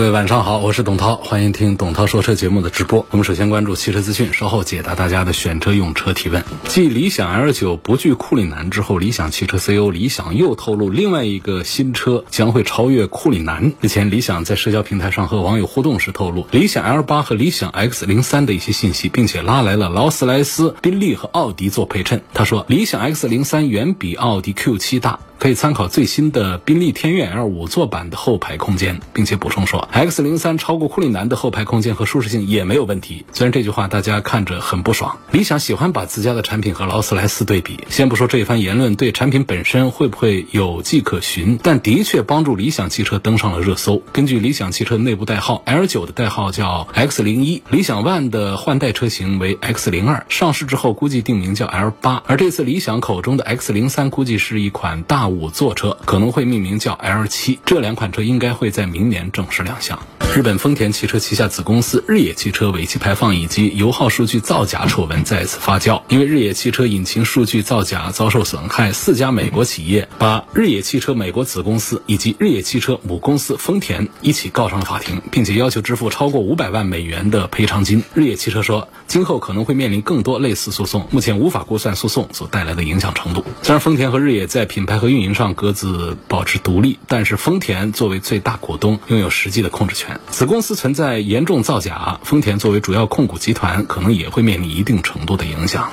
各位晚上好，我是董涛，欢迎听董涛说车节目的直播。我们首先关注汽车资讯，稍后解答大家的选车用车提问。继理想 L 九不惧库里南之后，理想汽车 CEO 李想又透露另外一个新车将会超越库里南。日前，理想在社交平台上和网友互动时透露，理想 L 八和理想 X 零三的一些信息，并且拉来了劳斯莱斯、宾利和奥迪做陪衬。他说，理想 X 零三远比奥迪 Q 七大。可以参考最新的宾利天越 L 五座版的后排空间，并且补充说，X 零三超过库里南的后排空间和舒适性也没有问题。虽然这句话大家看着很不爽，理想喜欢把自家的产品和劳斯莱斯对比。先不说这一番言论对产品本身会不会有迹可循，但的确帮助理想汽车登上了热搜。根据理想汽车内部代号，L 九的代号叫 X 零一，理想 ONE 的换代车型为 X 零二，上市之后估计定名叫 L 八。而这次理想口中的 X 零三，估计是一款大。五座车可能会命名叫 L 七，这两款车应该会在明年正式亮相。日本丰田汽车旗下子公司日野汽车尾气排放以及油耗数据造假丑闻再次发酵，因为日野汽车引擎数据造假遭受损害，四家美国企业把日野汽车美国子公司以及日野汽车母公司丰田一起告上了法庭，并且要求支付超过五百万美元的赔偿金。日野汽车说，今后可能会面临更多类似诉讼，目前无法估算诉讼所带来的影响程度。虽然丰田和日野在品牌和运营上各自保持独立，但是丰田作为最大股东，拥有实际的控制权。子公司存在严重造假，丰田作为主要控股集团，可能也会面临一定程度的影响。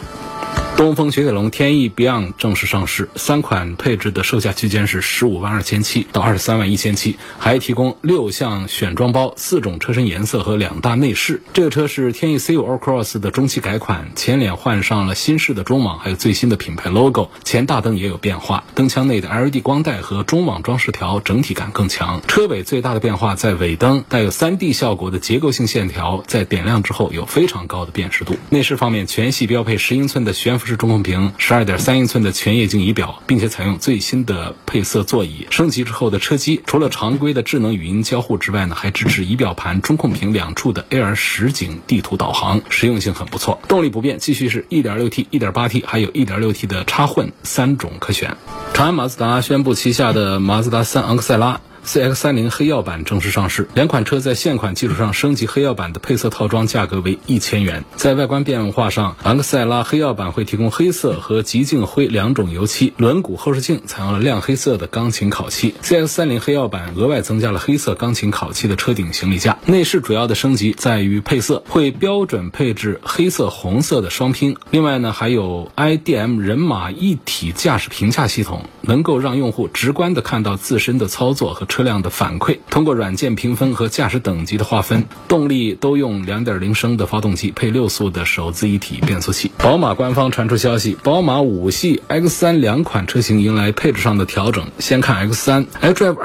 东风雪铁龙天翼 Beyond 正式上市，三款配置的售价区间是十五万二千七到二十三万一千七，还提供六项选装包、四种车身颜色和两大内饰。这个车是天翼 C5 Allcross 的中期改款，前脸换上了新式的中网，还有最新的品牌 logo，前大灯也有变化，灯腔内的 LED 光带和中网装饰条整体感更强。车尾最大的变化在尾灯，带有 3D 效果的结构性线条，在点亮之后有非常高的辨识度。内饰方面，全系标配十英寸的悬浮。是中控屏，十二点三英寸的全液晶仪表，并且采用最新的配色座椅。升级之后的车机，除了常规的智能语音交互之外呢，还支持仪表盘、中控屏两处的 AR 实景地图导航，实用性很不错。动力不变，继续是一点六 T、一点八 T，还有一点六 T 的插混三种可选。长安马自达宣布旗下的马自达三昂克赛拉。CX 三零黑曜版正式上市，两款车在现款基础上升级黑曜版的配色套装，价格为一千元。在外观变化上，昂克赛拉黑曜版会提供黑色和极净灰两种油漆，轮毂、后视镜采用了亮黑色的钢琴烤漆。CX 三零黑曜版额外增加了黑色钢琴烤漆的车顶行李架。内饰主要的升级在于配色，会标准配置黑色、红色的双拼。另外呢，还有 IDM 人马一体驾驶评价系统，能够让用户直观的看到自身的操作和车。车辆的反馈，通过软件评分和驾驶等级的划分，动力都用2.0升的发动机，配六速的手自一体变速器。宝马官方传出消息，宝马五系 X3 两款车型迎来配置上的调整。先看 X3 iDrive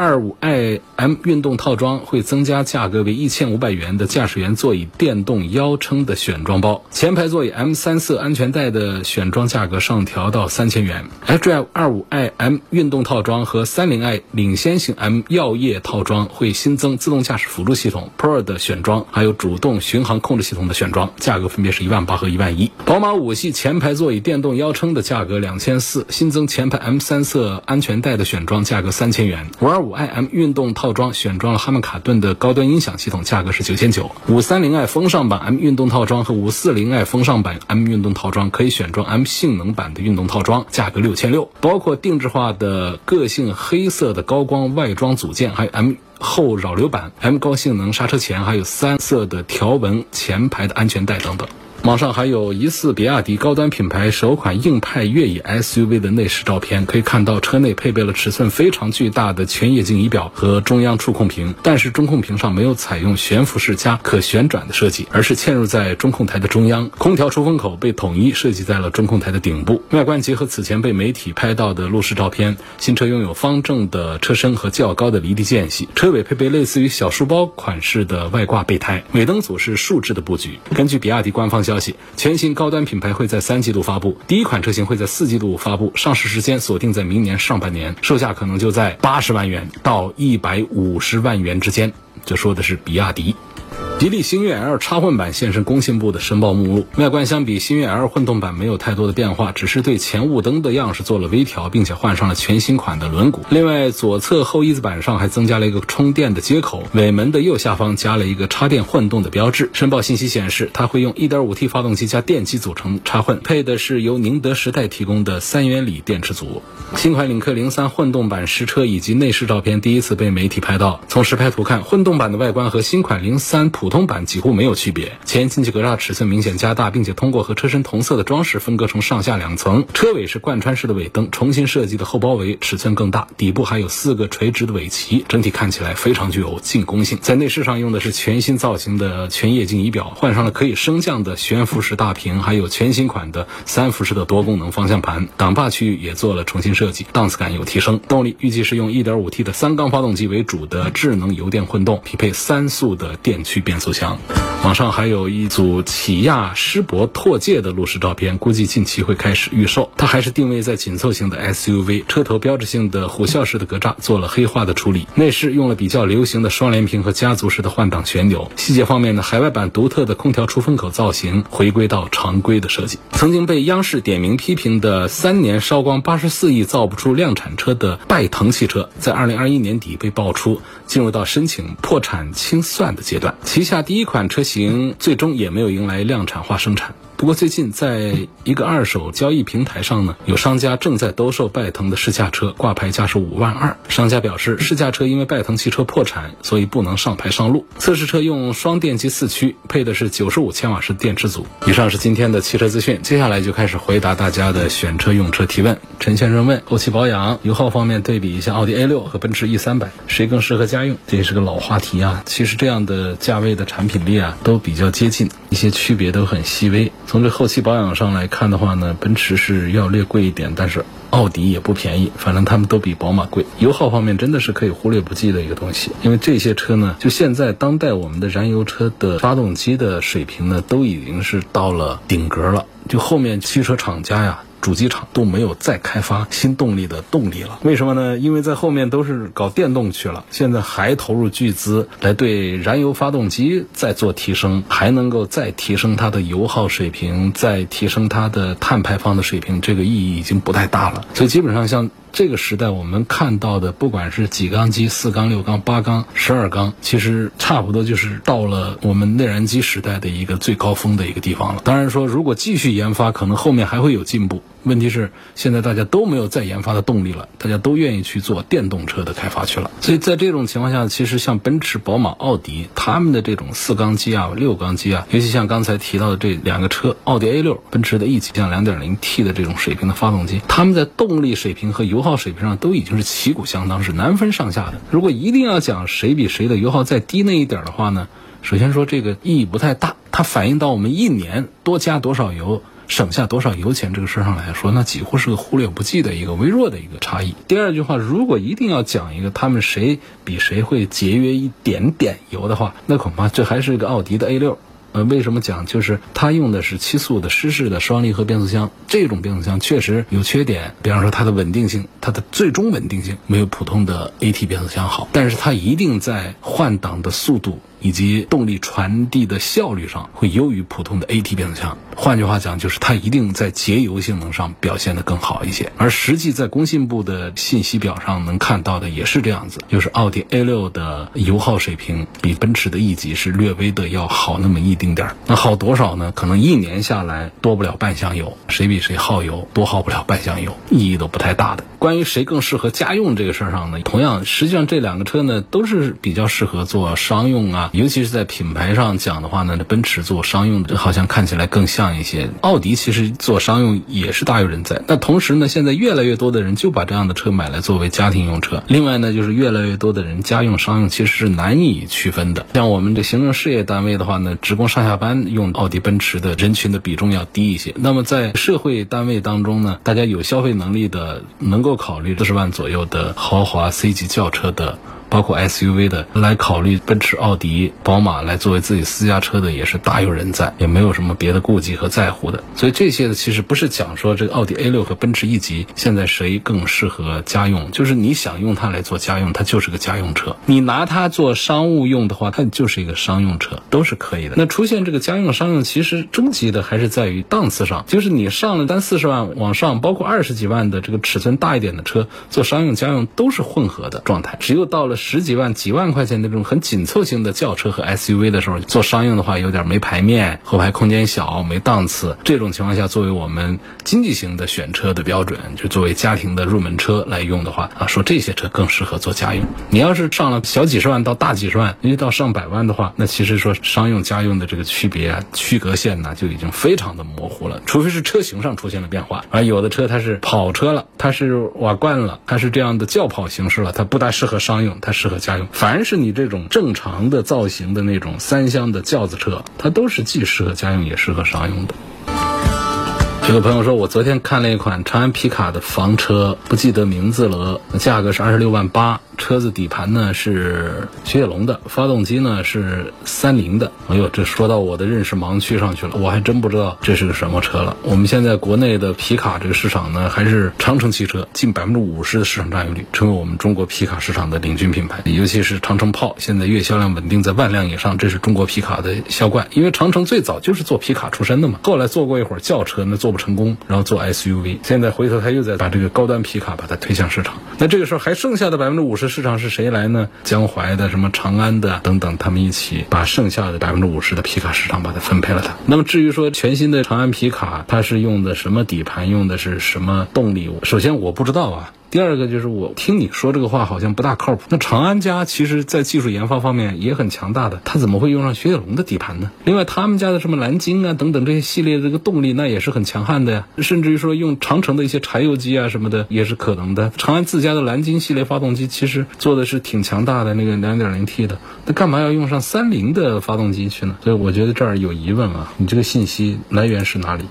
25i M 运动套装会增加价格为1500元的驾驶员座椅电动腰撑的选装包，前排座椅 M 三色安全带的选装价格上调到3000元。iDrive 25i M 运动套装和 30i 领先型 M。药业套装会新增自动驾驶辅助系统 Pro 的选装，还有主动巡航控制系统的选装，价格分别是一万八和一万一。宝马五系前排座椅电动腰撑的价格两千四，新增前排 M 三色安全带的选装，价格三千元。五二五 i M 运动套装选装了哈曼卡顿的高端音响系统，价格是九千九。五三零 i 风尚版 M 运动套装和五四零 i 风尚版 M 运动套装可以选装 M 性能版的运动套装，价格六千六，包括定制化的个性黑色的高光外装组。件还有 M 后扰流板、M 高性能刹车钳，还有三色的条纹前排的安全带等等。网上还有疑似比亚迪高端品牌首款硬派越野 SUV 的内饰照片，可以看到车内配备了尺寸非常巨大的全液晶仪表和中央触控屏，但是中控屏上没有采用悬浮式加可旋转的设计，而是嵌入在中控台的中央。空调出风口被统一设计在了中控台的顶部。外观结合此前被媒体拍到的路试照片，新车拥有方正的车身和较高的离地间隙，车尾配备类似于小书包款式的外挂备胎，尾灯组是竖置的布局。根据比亚迪官方消消息，全新高端品牌会在三季度发布，第一款车型会在四季度发布，上市时间锁定在明年上半年，售价可能就在八十万元到一百五十万元之间。这说的是比亚迪。吉利星越 L 插混版现身工信部的申报目录，外观相比星越 L 混动版没有太多的变化，只是对前雾灯的样式做了微调，并且换上了全新款的轮毂。另外，左侧后翼子板上还增加了一个充电的接口，尾门的右下方加了一个插电混动的标志。申报信息显示，它会用 1.5T 发动机加电机组成插混，配的是由宁德时代提供的三元锂电池组。新款领克零三混动版实车以及内饰照片第一次被媒体拍到，从实拍图看，混动版的外观和新款零三普通版几乎没有区别。前进气格栅尺寸明显加大，并且通过和车身同色的装饰分割成上下两层。车尾是贯穿式的尾灯，重新设计的后包围尺寸更大，底部还有四个垂直的尾鳍，整体看起来非常具有进攻性。在内饰上用的是全新造型的全液晶仪表，换上了可以升降的悬浮式大屏，还有全新款的三辐式的多功能方向盘。挡把区域也做了重新设计，档次感有提升。动力预计是用 1.5T 的三缸发动机为主的智能油电混动，匹配三速的电驱变变速箱。网上还有一组起亚狮铂拓界的路试照片，估计近期会开始预售。它还是定位在紧凑型的 SUV，车头标志性的虎啸式的格栅做了黑化的处理，内饰用了比较流行的双联屏和家族式的换挡旋钮。细节方面呢，海外版独特的空调出风口造型回归到常规的设计。曾经被央视点名批评的三年烧光八十四亿造不出量产车的拜腾汽车，在二零二一年底被爆出进入到申请破产清算的阶段，旗下第一款车型最终也没有迎来量产化生产。不过最近在一个二手交易平台上呢，有商家正在兜售拜腾的试驾车，挂牌价是五万二。商家表示，试驾车因为拜腾汽车破产，所以不能上牌上路。测试车用双电机四驱，配的是九十五千瓦时电池组。以上是今天的汽车资讯，接下来就开始回答大家的选车用车提问。陈先生问：后期保养、油耗方面对比一下奥迪 A 六和奔驰 E 三百，谁更适合家用？这也是个老话题啊。其实这样的价位的产品力啊，都比较接近，一些区别都很细微。从这后期保养上来看的话呢，奔驰是要略贵一点，但是奥迪也不便宜，反正他们都比宝马贵。油耗方面真的是可以忽略不计的一个东西，因为这些车呢，就现在当代我们的燃油车的发动机的水平呢，都已经是到了顶格了，就后面汽车厂家呀。主机厂都没有再开发新动力的动力了，为什么呢？因为在后面都是搞电动去了，现在还投入巨资来对燃油发动机再做提升，还能够再提升它的油耗水平，再提升它的碳排放的水平，这个意义已经不太大了。所以基本上像。这个时代我们看到的，不管是几缸机、四缸、六缸、八缸、十二缸，其实差不多就是到了我们内燃机时代的一个最高峰的一个地方了。当然说，如果继续研发，可能后面还会有进步。问题是现在大家都没有再研发的动力了，大家都愿意去做电动车的开发去了。所以在这种情况下，其实像奔驰、宝马、奥迪他们的这种四缸机啊、六缸机啊，尤其像刚才提到的这两个车，奥迪 A 六、奔驰的 E 级像 2.0T 的这种水平的发动机，他们在动力水平和油耗水平上都已经是旗鼓相当，是难分上下的。如果一定要讲谁比谁的油耗再低那一点的话呢，首先说这个意义不太大，它反映到我们一年多加多少油。省下多少油钱这个事上来说，那几乎是个忽略不计的一个微弱的一个差异。第二句话，如果一定要讲一个他们谁比谁会节约一点点油的话，那恐怕这还是一个奥迪的 A 六。呃，为什么讲？就是它用的是七速的湿式的双离合变速箱，这种变速箱确实有缺点，比方说它的稳定性，它的最终稳定性没有普通的 AT 变速箱好，但是它一定在换挡的速度。以及动力传递的效率上会优于普通的 AT 变速箱。换句话讲，就是它一定在节油性能上表现得更好一些。而实际在工信部的信息表上能看到的也是这样子，就是奥迪 A6 的油耗水平比奔驰的 E 级是略微的要好那么一丁点儿。那好多少呢？可能一年下来多不了半箱油。谁比谁耗油，多耗不了半箱油，意义都不太大的。关于谁更适合家用这个事儿上呢，同样，实际上这两个车呢都是比较适合做商用啊，尤其是在品牌上讲的话呢，这奔驰做商用的好像看起来更像一些。奥迪其实做商用也是大有人在。那同时呢，现在越来越多的人就把这样的车买来作为家庭用车。另外呢，就是越来越多的人家用商用其实是难以区分的。像我们这行政事业单位的话呢，职工上下班用奥迪、奔驰的人群的比重要低一些。那么在社会单位当中呢，大家有消费能力的，能够考虑四十万左右的豪华 C 级轿车的。包括 SUV 的来考虑奔驰、奥迪、宝马来作为自己私家车的也是大有人在，也没有什么别的顾忌和在乎的。所以这些呢，其实不是讲说这个奥迪 A 六和奔驰 E 级现在谁更适合家用，就是你想用它来做家用，它就是个家用车；你拿它做商务用的话，它就是一个商用车，都是可以的。那出现这个家用、商用，其实终极的还是在于档次上，就是你上了单四十万往上，包括二十几万的这个尺寸大一点的车做商用、家用都是混合的状态，只有到了。十几万、几万块钱的这种很紧凑型的轿车和 SUV 的时候，做商用的话有点没排面，后排空间小，没档次。这种情况下，作为我们经济型的选车的标准，就作为家庭的入门车来用的话，啊，说这些车更适合做家用。你要是上了小几十万到大几十万，因为到上百万的话，那其实说商用、家用的这个区别啊、区隔线呢，就已经非常的模糊了。除非是车型上出现了变化，而有的车它是跑车了，它是瓦罐了，它是这样的轿跑形式了，它不大适合商用，它适合家用，凡是你这种正常的造型的那种三厢的轿子车，它都是既适合家用也适合商用的。有个朋友说，我昨天看了一款长安皮卡的房车，不记得名字了，价格是二十六万八，车子底盘呢是雪铁龙的，发动机呢是三菱的。哎呦，这说到我的认识盲区上去了，我还真不知道这是个什么车了。我们现在国内的皮卡这个市场呢，还是长城汽车近百分之五十的市场占有率，成为我们中国皮卡市场的领军品牌。尤其是长城炮，现在月销量稳定在万辆以上，这是中国皮卡的销冠。因为长城最早就是做皮卡出身的嘛，后来做过一会儿轿车，那做。不成功，然后做 SUV，现在回头他又在把这个高端皮卡把它推向市场。那这个时候还剩下的百分之五十市场是谁来呢？江淮的、什么长安的等等，他们一起把剩下的百分之五十的皮卡市场把它分配了它。那么至于说全新的长安皮卡，它是用的什么底盘，用的是什么动力？首先我不知道啊。第二个就是我听你说这个话好像不大靠谱。那长安家其实在技术研发方面也很强大的，它怎么会用上雪铁龙的底盘呢？另外他们家的什么蓝鲸啊等等这些系列这个动力那也是很强悍的呀，甚至于说用长城的一些柴油机啊什么的也是可能的。长安自家的蓝鲸系列发动机其实做的是挺强大的那个 2.0T 的，那干嘛要用上三菱的发动机去呢？所以我觉得这儿有疑问啊，你这个信息来源是哪里？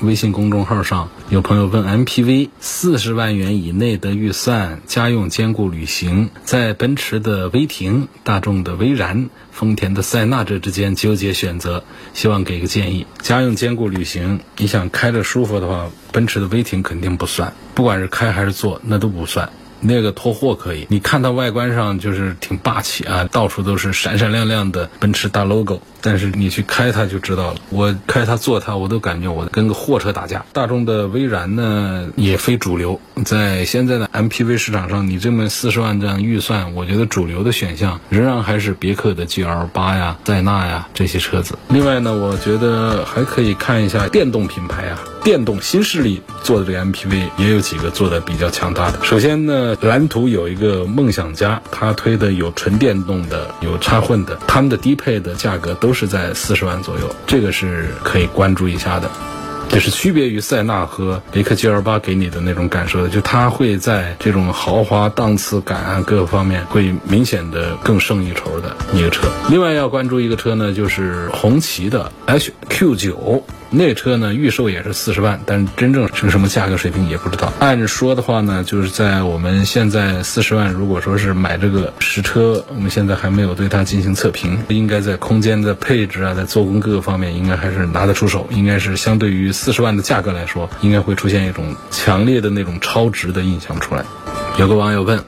微信公众号上有朋友问：MPV 四十万元以内的预算，家用兼顾旅行，在奔驰的威霆、大众的威然、丰田的塞纳这之间纠结选择，希望给个建议。家用兼顾旅行，你想开着舒服的话，奔驰的威霆肯定不算，不管是开还是坐，那都不算。那个拖货可以，你看它外观上就是挺霸气啊，到处都是闪闪亮亮的奔驰大 logo。但是你去开它就知道了，我开它坐它，我都感觉我跟个货车打架。大众的威然呢也非主流，在现在的 MPV 市场上，你这么四十万这样预算，我觉得主流的选项仍然还是别克的 GL 八呀、塞纳呀这些车子。另外呢，我觉得还可以看一下电动品牌啊，电动新势力做的这个 MPV 也有几个做的比较强大的。首先呢，蓝图有一个梦想家，他推的有纯电动的，有插混的，他们的低配的价格都。是在四十万左右，这个是可以关注一下的，就是区别于塞纳和别克 GL 八给你的那种感受的，就它会在这种豪华档次感啊各个方面会明显的更胜一筹的一个车。另外要关注一个车呢，就是红旗的 HQ 九。那车呢，预售也是四十万，但真正是什么价格水平也不知道。按说的话呢，就是在我们现在四十万，如果说是买这个实车，我们现在还没有对它进行测评，应该在空间的配置啊，在做工各个方面，应该还是拿得出手。应该是相对于四十万的价格来说，应该会出现一种强烈的那种超值的印象出来。有个网友问，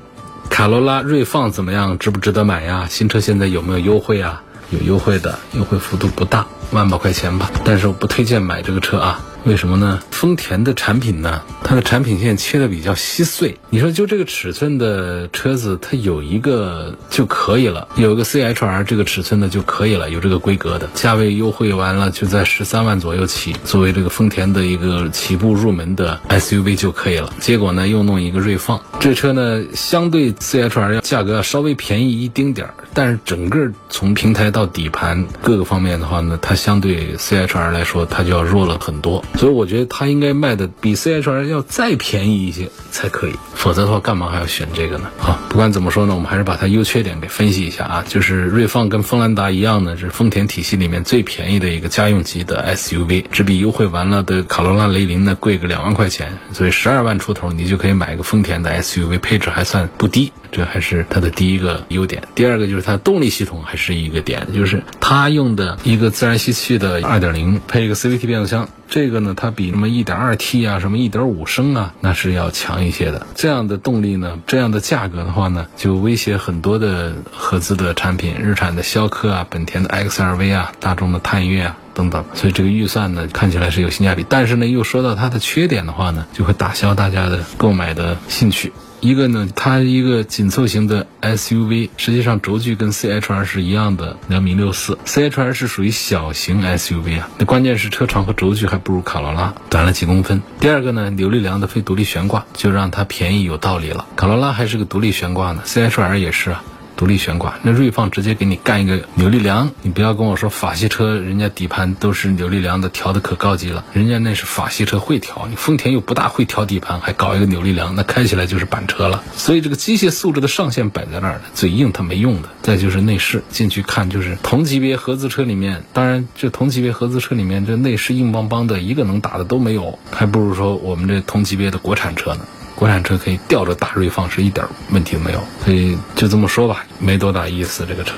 卡罗拉锐放怎么样？值不值得买呀？新车现在有没有优惠啊？有优惠的，优惠幅度不大。万把块钱吧，但是我不推荐买这个车啊。为什么呢？丰田的产品呢，它的产品线切的比较稀碎。你说就这个尺寸的车子，它有一个就可以了，有一个 CHR 这个尺寸的就可以了，有这个规格的，价位优惠完了就在十三万左右起，作为这个丰田的一个起步入门的 SUV 就可以了。结果呢，又弄一个锐放，这车呢相对 CHR 要价格要稍微便宜一丁点儿，但是整个从平台到底盘各个方面的话呢，它相对 CHR 来说它就要弱了很多。所以我觉得它应该卖的比 CHR 要再便宜一些才可以，否则的话干嘛还要选这个呢？好，不管怎么说呢，我们还是把它优缺点给分析一下啊。就是锐放跟锋兰达一样呢，是丰田体系里面最便宜的一个家用级的 SUV，只比优惠完了的卡罗拉、雷凌呢贵个两万块钱，所以十二万出头你就可以买一个丰田的 SUV，配置还算不低。这还是它的第一个优点，第二个就是它动力系统还是一个点，就是它用的一个自然吸气的2.0配一个 CVT 变速箱，这个呢它比什么 1.2T 啊、什么1.5升啊那是要强一些的。这样的动力呢，这样的价格的话呢，就威胁很多的合资的产品，日产的逍客啊、本田的 XRV 啊、大众的探岳啊。等等，所以这个预算呢看起来是有性价比，但是呢又说到它的缺点的话呢，就会打消大家的购买的兴趣。一个呢，它一个紧凑型的 SUV，实际上轴距跟 CHR 是一样的，两米六四。CHR 是属于小型 SUV 啊，那关键是车长和轴距还不如卡罗拉短了几公分。第二个呢，扭力梁的非独立悬挂就让它便宜有道理了。卡罗拉还是个独立悬挂呢，CHR 也是啊。独立悬挂，那锐放直接给你干一个扭力梁，你不要跟我说法系车，人家底盘都是扭力梁的，调的可高级了，人家那是法系车会调，你丰田又不大会调底盘，还搞一个扭力梁，那开起来就是板车了。所以这个机械素质的上限摆在那儿呢，嘴硬它没用的。再就是内饰，进去看就是同级别合资车里面，当然这同级别合资车里面这内饰硬邦邦的，一个能打的都没有，还不如说我们这同级别的国产车呢。国产车可以吊着大锐放是一点问题都没有，所以就这么说吧，没多大意思这个车。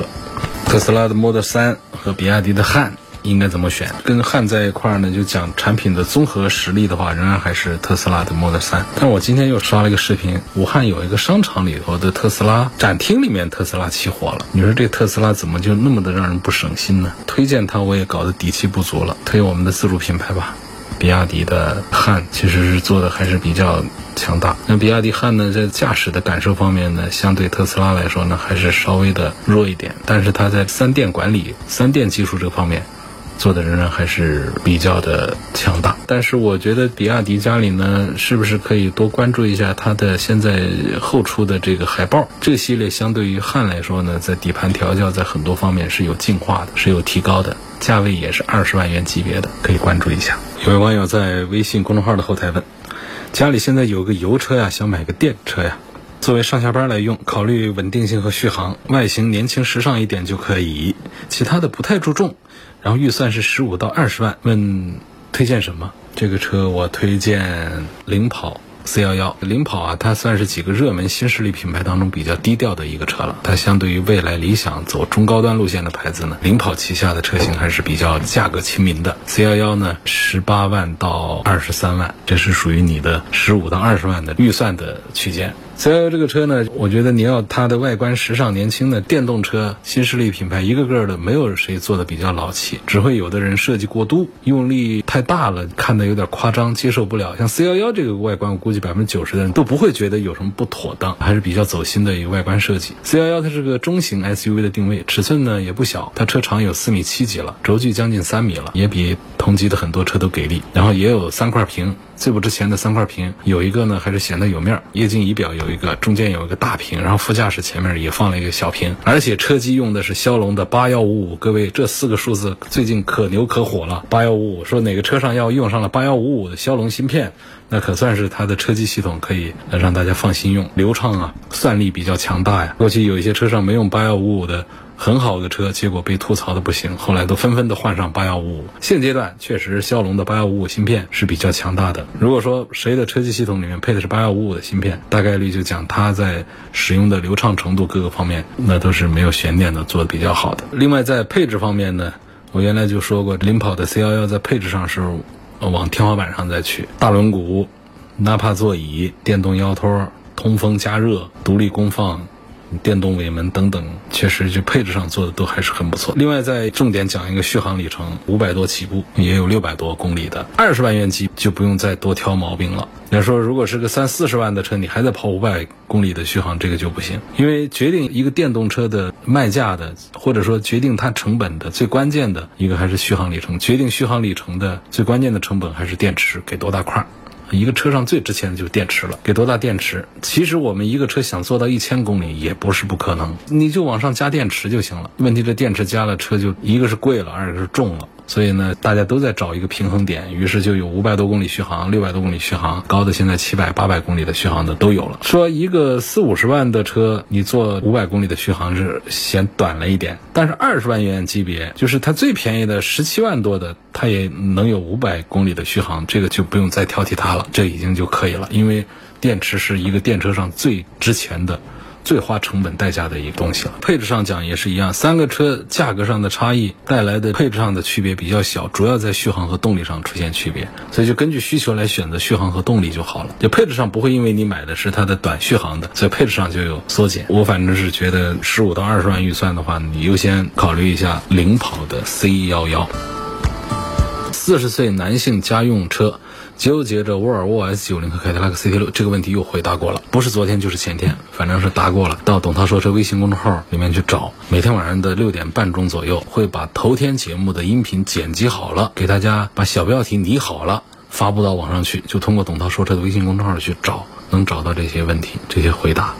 特斯拉的 Model 3和比亚迪的汉应该怎么选？跟汉在一块儿呢，就讲产品的综合实力的话，仍然还是特斯拉的 Model 3。但我今天又刷了一个视频，武汉有一个商场里头的特斯拉展厅里面，特斯拉起火了。你说这特斯拉怎么就那么的让人不省心呢？推荐它我也搞得底气不足了，推我们的自主品牌吧。比亚迪的汉其实是做的还是比较强大。那比亚迪汉呢，在驾驶的感受方面呢，相对特斯拉来说呢，还是稍微的弱一点。但是它在三电管理、三电技术这方面做的仍然还是比较的强大。但是我觉得比亚迪家里呢，是不是可以多关注一下它的现在后出的这个海豹？这个系列相对于汉来说呢，在底盘调教在很多方面是有进化的，是有提高的。价位也是二十万元级别的，可以关注一下。有位网友在微信公众号的后台问：家里现在有个油车呀，想买个电车呀，作为上下班来用，考虑稳定性和续航，外形年轻时尚一点就可以，其他的不太注重。然后预算是十五到二十万，问推荐什么？这个车我推荐领跑。C 幺幺领跑啊，它算是几个热门新势力品牌当中比较低调的一个车了。它相对于未来、理想走中高端路线的牌子呢，领跑旗下的车型还是比较价格亲民的。C 幺幺呢，十八万到二十三万，这是属于你的十五到二十万的预算的区间。C 幺幺这个车呢，我觉得你要它的外观时尚年轻的电动车新势力品牌，一个个的没有谁做的比较老气，只会有的人设计过度，用力太大了，看的有点夸张，接受不了。像 C 幺幺这个外观，我估计百分之九十的人都不会觉得有什么不妥当，还是比较走心的一个外观设计。C 幺幺它是个中型 SUV 的定位，尺寸呢也不小，它车长有四米七几了，轴距将近三米了，也比同级的很多车都给力。然后也有三块屏。最不值钱的三块屏，有一个呢还是显得有面儿，液晶仪表有一个，中间有一个大屏，然后副驾驶前面也放了一个小屏，而且车机用的是骁龙的八幺五五，各位这四个数字最近可牛可火了，八幺五五说哪个车上要用上了八幺五五的骁龙芯片，那可算是它的车机系统可以让大家放心用，流畅啊，算力比较强大呀。过去有一些车上没用八幺五五的。很好的车，结果被吐槽的不行，后来都纷纷的换上八幺五五。现阶段确实骁龙的八幺五五芯片是比较强大的。如果说谁的车机系统里面配的是八幺五五的芯片，大概率就讲它在使用的流畅程度各个方面，那都是没有悬念的，做的比较好的。另外在配置方面呢，我原来就说过，领跑的 C 幺幺在配置上是往天花板上再去，大轮毂、纳帕座椅、电动腰托、通风加热、独立功放。电动尾门等等，确实就配置上做的都还是很不错。另外再重点讲一个续航里程，五百多起步，也有六百多公里的，二十万元级就不用再多挑毛病了。要说如果是个三四十万的车，你还在跑五百公里的续航，这个就不行。因为决定一个电动车的卖价的，或者说决定它成本的最关键的一个还是续航里程。决定续航里程的最关键的成本还是电池给多大块。一个车上最值钱的就是电池了，给多大电池？其实我们一个车想做到一千公里也不是不可能，你就往上加电池就行了。问题这电池加了，车就一个是贵了，二个是重了。所以呢，大家都在找一个平衡点，于是就有五百多公里续航、六百多公里续航，高的现在七百、八百公里的续航的都有了。说一个四五十万的车，你做五百公里的续航是嫌短了一点，但是二十万元级别，就是它最便宜的十七万多的，它也能有五百公里的续航，这个就不用再挑剔它了，这已经就可以了，因为电池是一个电车上最值钱的。最花成本代价的一个东西了。配置上讲也是一样，三个车价格上的差异带来的配置上的区别比较小，主要在续航和动力上出现区别，所以就根据需求来选择续航和动力就好了。就配置上不会因为你买的是它的短续航的，所以配置上就有缩减。我反正是觉得十五到二十万预算的话，你优先考虑一下领跑的 C 幺幺。四十岁男性家用车。纠结着沃尔沃 S90 和凯迪拉克 CT6 这个问题又回答过了，不是昨天就是前天，反正是答过了。到董涛说车微信公众号里面去找，每天晚上的六点半钟左右会把头天节目的音频剪辑好了，给大家把小标题拟好了，发布到网上去，就通过董涛说车的微信公众号去找，能找到这些问题，这些回答。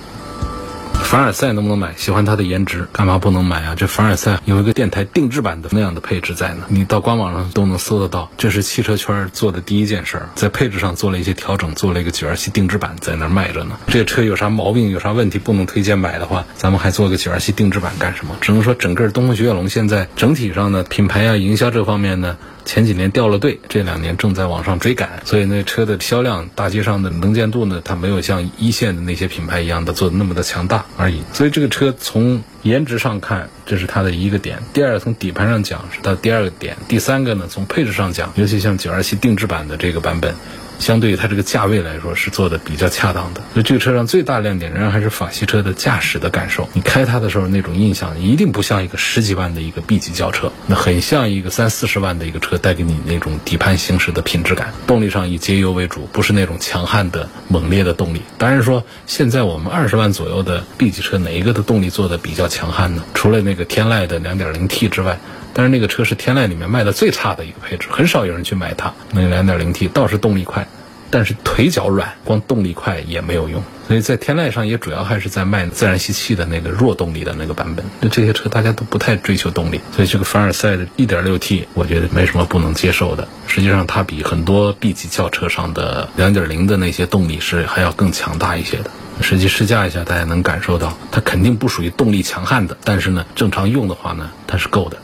凡尔赛能不能买？喜欢它的颜值，干嘛不能买啊？这凡尔赛有一个电台定制版的那样的配置在呢，你到官网上都能搜得到。这是汽车圈做的第一件事儿，在配置上做了一些调整，做了一个九二七定制版在那儿卖着呢。这车有啥毛病、有啥问题不能推荐买的话，咱们还做个九二七定制版干什么？只能说整个东风雪铁龙现在整体上呢，品牌啊、营销这方面呢。前几年掉了队，这两年正在往上追赶，所以那车的销量、大街上的能见度呢，它没有像一线的那些品牌一样的做的那么的强大而已。所以这个车从颜值上看，这是它的一个点；第二，从底盘上讲是它第二个点；第三个呢，从配置上讲，尤其像九二七定制版的这个版本。相对于它这个价位来说，是做的比较恰当的。所以这个车上最大亮点仍然还是法系车的驾驶的感受。你开它的时候那种印象，一定不像一个十几万的一个 B 级轿车，那很像一个三四十万的一个车带给你那种底盘行驶的品质感。动力上以节油为主，不是那种强悍的猛烈的动力。当然说，现在我们二十万左右的 B 级车哪一个的动力做的比较强悍呢？除了那个天籁的 2.0T 之外。但是那个车是天籁里面卖的最差的一个配置，很少有人去买它。那 2.0T 倒是动力快，但是腿脚软，光动力快也没有用。所以在天籁上也主要还是在卖自然吸气的那个弱动力的那个版本。那这些车大家都不太追求动力，所以这个凡尔赛的 1.6T 我觉得没什么不能接受的。实际上它比很多 B 级轿车上的2.0的那些动力是还要更强大一些的。实际试驾一下，大家能感受到它肯定不属于动力强悍的，但是呢，正常用的话呢，它是够的。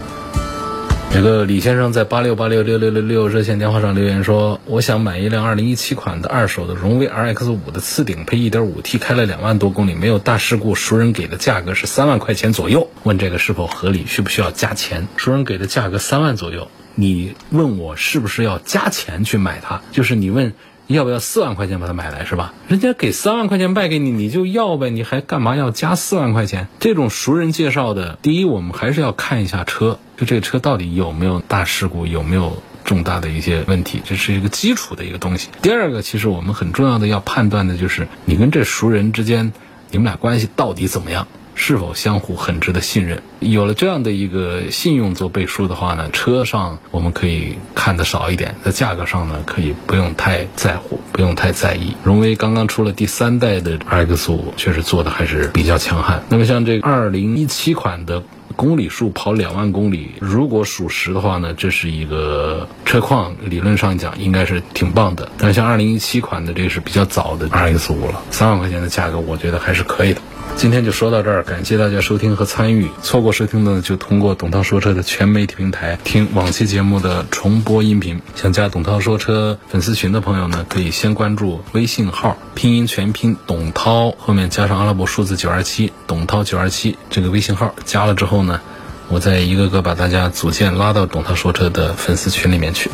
有个李先生在八六八六六六六六热线电话上留言说：“我想买一辆二零一七款的二手的荣威 RX 五的次顶配一点五 T，开了两万多公里，没有大事故。熟人给的价格是三万块钱左右，问这个是否合理，需不需要加钱？熟人给的价格三万左右，你问我是不是要加钱去买它？就是你问。”要不要四万块钱把它买来是吧？人家给三万块钱卖给你，你就要呗，你还干嘛要加四万块钱？这种熟人介绍的，第一，我们还是要看一下车，就这个车到底有没有大事故，有没有重大的一些问题，这是一个基础的一个东西。第二个，其实我们很重要的要判断的就是你跟这熟人之间，你们俩关系到底怎么样。是否相互很值得信任？有了这样的一个信用做背书的话呢，车上我们可以看得少一点，在价格上呢可以不用太在乎，不用太在意。荣威刚刚出了第三代的 RX 五，确实做的还是比较强悍。那么像这个二零一七款的公里数跑两万公里，如果属实的话呢，这是一个车况理论上讲应该是挺棒的。但像二零一七款的这个是比较早的 RX 五了，三万块钱的价格，我觉得还是可以的。今天就说到这儿，感谢大家收听和参与。错过收听的，就通过董涛说车的全媒体平台听往期节目的重播音频。想加董涛说车粉丝群的朋友呢，可以先关注微信号，拼音全拼董涛，后面加上阿拉伯数字九二七，董涛九二七这个微信号加了之后呢，我再一个个把大家组建拉到董涛说车的粉丝群里面去。